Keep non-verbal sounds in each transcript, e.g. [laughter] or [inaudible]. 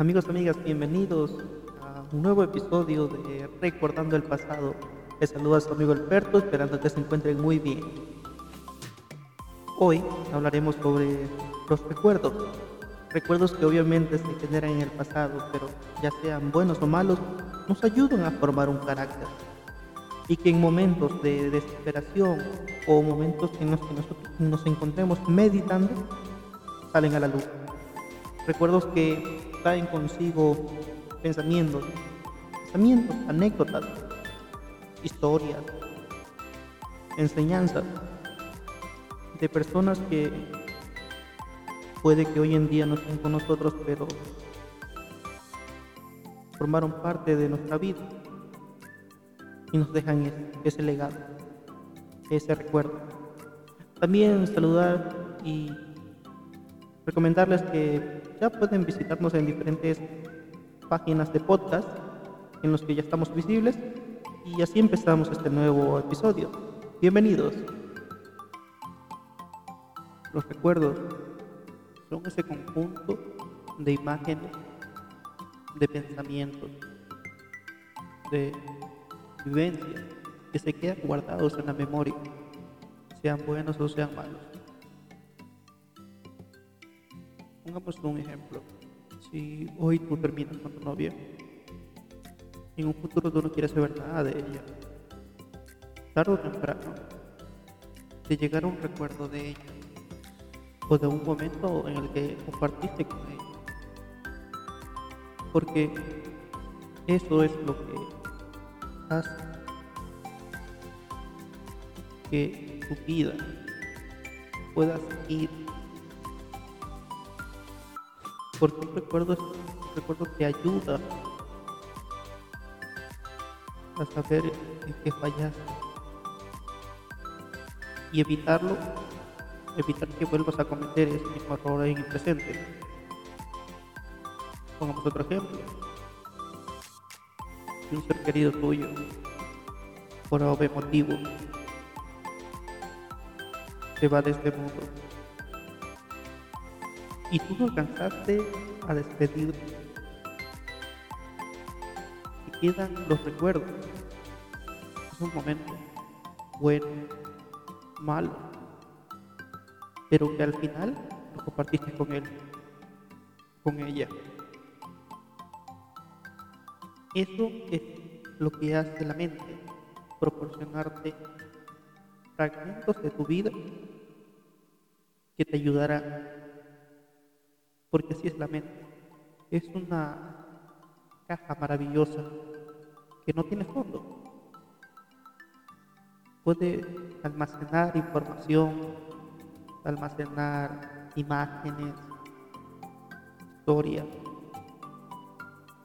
Amigos, amigas, bienvenidos a un nuevo episodio de Recordando el Pasado. Les saluda a su amigo Alberto, esperando que se encuentren muy bien. Hoy hablaremos sobre los recuerdos. Recuerdos que obviamente se generan en el pasado, pero ya sean buenos o malos, nos ayudan a formar un carácter. Y que en momentos de desesperación o momentos en los que nosotros nos encontremos meditando, salen a la luz. Recuerdos que traen consigo pensamientos, pensamientos, anécdotas, historias, enseñanzas de personas que puede que hoy en día no estén con nosotros, pero formaron parte de nuestra vida y nos dejan ese, ese legado, ese recuerdo. También saludar y recomendarles que ya pueden visitarnos en diferentes páginas de podcast en los que ya estamos visibles y así empezamos este nuevo episodio. Bienvenidos. Los recuerdos son ese conjunto de imágenes, de pensamientos, de vivencias que se quedan guardados en la memoria, sean buenos o sean malos. Pongamos un ejemplo. Si hoy tú terminas con tu novia, en un futuro tú no quieres saber nada de ella. Tarde o temprano, te llegará un recuerdo de ella o de un momento en el que compartiste con ella. Porque eso es lo que hace que tu vida pueda seguir porque un recuerdo, un recuerdo te ayuda a saber en qué fallaste y evitarlo, evitar que vuelvas a cometer ese mismo error en el presente. Pongamos otro ejemplo. Si un ser querido tuyo, por algún motivo, se va de este mundo y tú no alcanzaste a despedirte. Y quedan los recuerdos. Es un momento bueno, malo, pero que al final lo compartiste con él, con ella. Eso es lo que hace la mente, proporcionarte fragmentos de tu vida que te ayudarán porque así es la mente. Es una caja maravillosa que no tiene fondo. Puede almacenar información, almacenar imágenes, historias,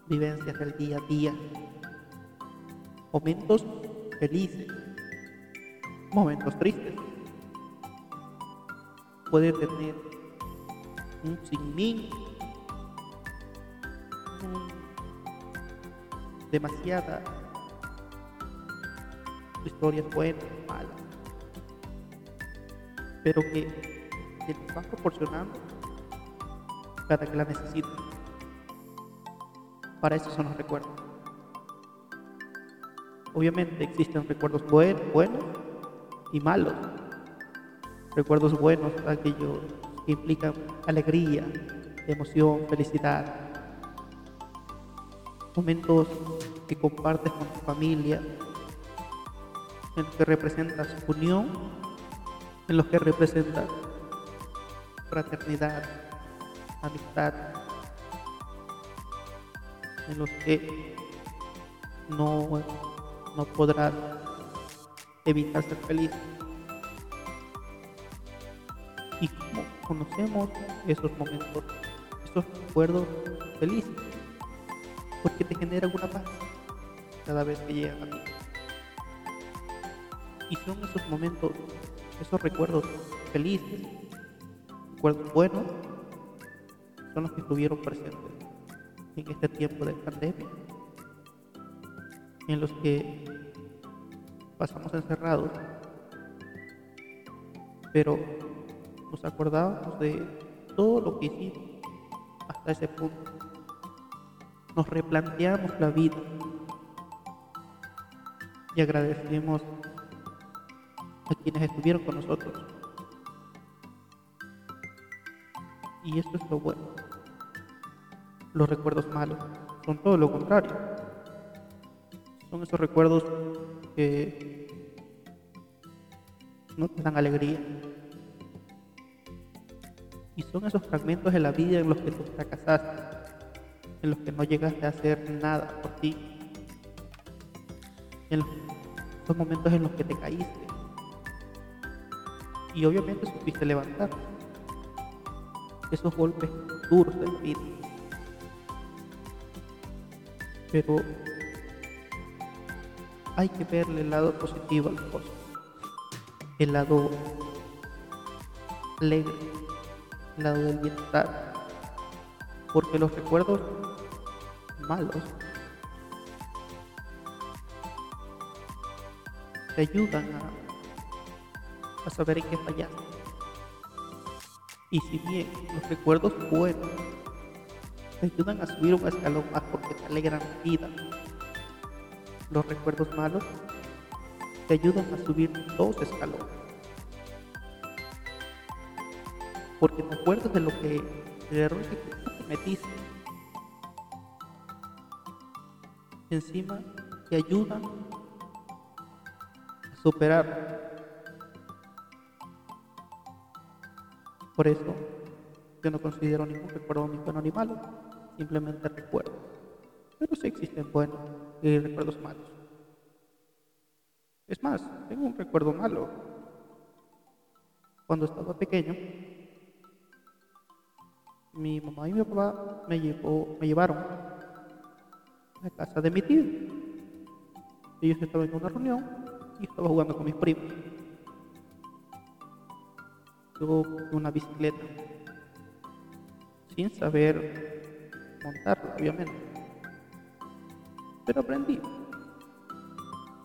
vivencias del día a día, momentos felices, momentos tristes. Puede tener un sinmín, demasiada historias buenas, malas, pero que, que nos van proporcionando cada que la necesiten. Para eso son los recuerdos. Obviamente existen recuerdos buenos y malos. Recuerdos buenos, aquellos que implican alegría, emoción, felicidad. Momentos que compartes con tu familia, en los que representas unión, en los que representas fraternidad, amistad, en los que no, no podrás evitar ser feliz. Y como conocemos esos momentos, esos recuerdos felices, porque te genera una paz cada vez que llegan a ti. Y son esos momentos, esos recuerdos felices, recuerdos buenos, son los que estuvieron presentes en este tiempo de pandemia, en los que pasamos encerrados, pero nos acordábamos de todo lo que hicimos hasta ese punto nos replanteamos la vida y agradecemos a quienes estuvieron con nosotros. Y esto es lo bueno. Los recuerdos malos son todo lo contrario. Son esos recuerdos que no te dan alegría. Y son esos fragmentos de la vida en los que tú fracasaste, en los que no llegaste a hacer nada por ti, en los, momentos en los que te caíste. Y obviamente supiste levantar esos golpes duros del vida. Pero hay que verle el lado positivo a las cosas, el lado alegre, lado del bienestar, porque los recuerdos malos te ayudan a, a saber en qué fallaste. Y si bien los recuerdos buenos te ayudan a subir un escalón más porque te alegran la vida, los recuerdos malos te ayudan a subir dos escalones. Porque te acuerdas de lo que, el error que tú cometiste. Encima te ayudan a superar. Por eso yo no considero ningún recuerdo ni bueno ni malo, simplemente recuerdo. Pero sí existen buenos y recuerdos malos. Es más, tengo un recuerdo malo. Cuando estaba pequeño, mi mamá y mi papá me, llevó, me llevaron a casa de mi tío. Ellos estaban en una reunión y estaba jugando con mis primos. Yo una bicicleta, sin saber montarla, obviamente. Pero aprendí.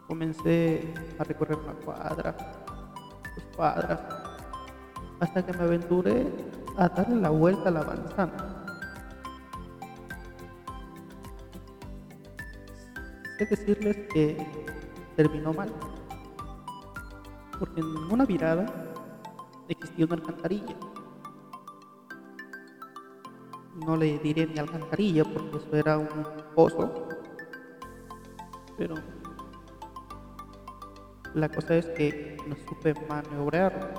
Comencé a recorrer una cuadra, dos cuadras, hasta que me aventuré a darle la vuelta a la manzana. Sé decirles que terminó mal, porque en una virada existía una alcantarilla. No le diré ni alcantarilla porque eso era un pozo, pero la cosa es que no supe maniobrar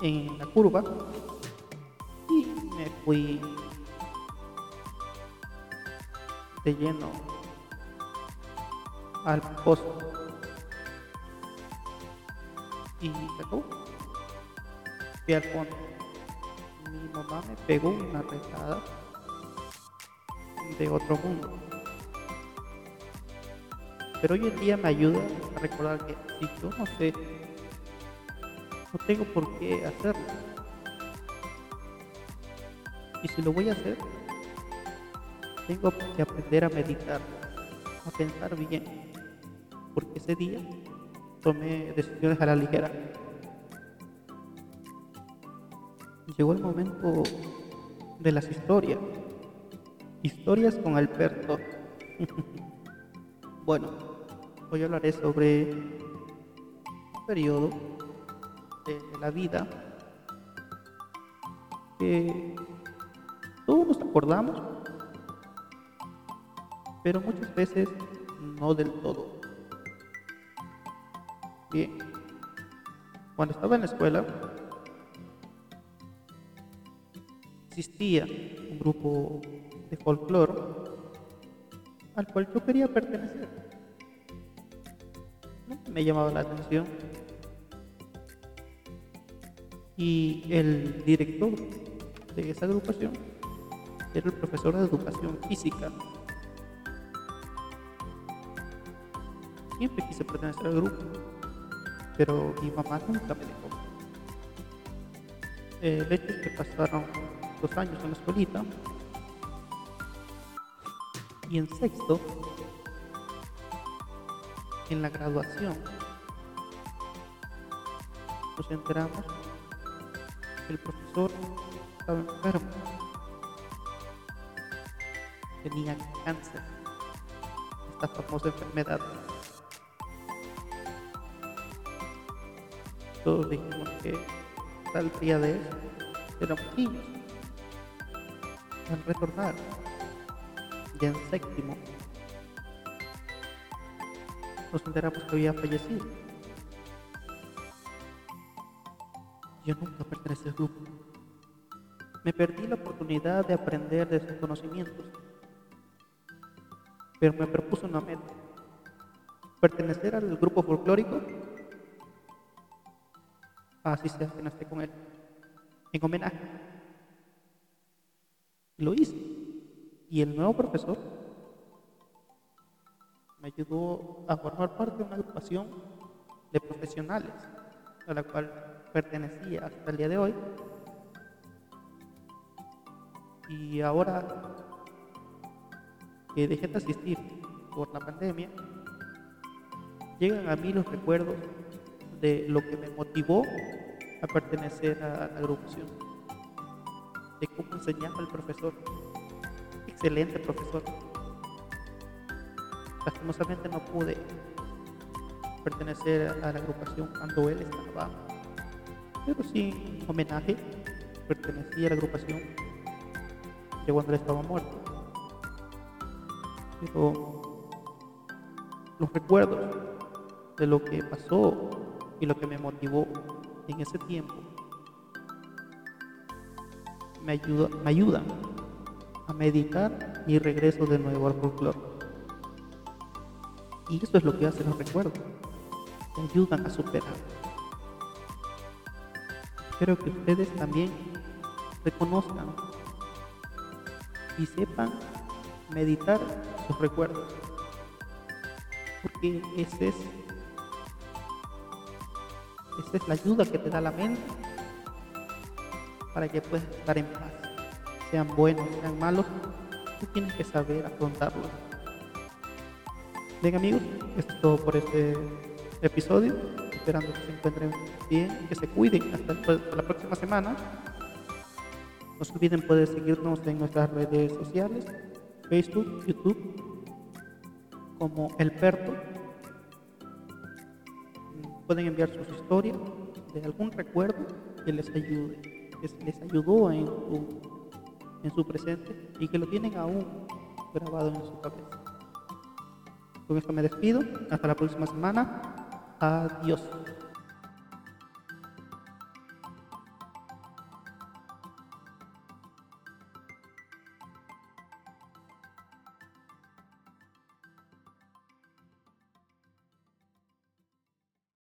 en la curva me fui de lleno al pozo y se acabó. Fui al fondo. Mi mamá me pegó una rezada de otro mundo. Pero hoy en día me ayuda a recordar que si yo no sé, no tengo por qué hacerlo. Y si lo voy a hacer, tengo que aprender a meditar, a pensar bien, porque ese día tomé decisiones a la ligera. Llegó el momento de las historias. Historias con Alberto. [laughs] bueno, hoy hablaré sobre un periodo de la vida que todos nos acordamos, pero muchas veces no del todo. Bien, cuando estaba en la escuela, existía un grupo de folclore al cual yo quería pertenecer. Me llamaba la atención. Y el director de esa agrupación era el profesor de educación física. Siempre quise pertenecer al grupo, pero mi mamá nunca me dejó. El hecho es que pasaron dos años en la escuelita y en sexto, en la graduación, nos enteramos que el profesor estaba enfermo. Tenía cáncer, esta famosa enfermedad. Todos dijimos que tal día de eso éramos niños. Al retornar, ya en séptimo, nos enteramos que había fallecido. Yo nunca pertenecí al grupo. Me perdí la oportunidad de aprender de sus conocimientos, pero me propuso una meta, pertenecer al grupo folclórico, así sea que con él, en homenaje. Lo hice, y el nuevo profesor me ayudó a formar parte de una agrupación de profesionales a la cual pertenecía hasta el día de hoy. Y ahora que dejé de asistir por la pandemia, llegan a mí los recuerdos de lo que me motivó a pertenecer a la agrupación, de cómo enseñaba el profesor, excelente profesor. Lastimosamente no pude pertenecer a la agrupación cuando él estaba pero sí homenaje, pertenecía a la agrupación de cuando él estaba muerto. Los recuerdos de lo que pasó y lo que me motivó en ese tiempo me, ayuda, me ayudan a meditar mi regreso de nuevo al folclore. Y eso es lo que hacen los recuerdos, te ayudan a superar. Espero que ustedes también reconozcan y sepan meditar sus recuerdos. Porque ese es, esa es la ayuda que te da la mente para que puedas estar en paz. Sean buenos, sean malos, tú tienes que saber afrontarlos. Bien amigos, esto es todo por este episodio esperando que se encuentren bien, que se cuiden hasta, la próxima semana. No se olviden poder seguirnos en nuestras redes sociales, Facebook, YouTube, como El Perto. Pueden enviar sus historias de algún recuerdo que les ayude, que les ayudó en su, en su presente y que lo tienen aún grabado en su cabeza. Con esto me despido. Hasta la próxima semana. Adiós.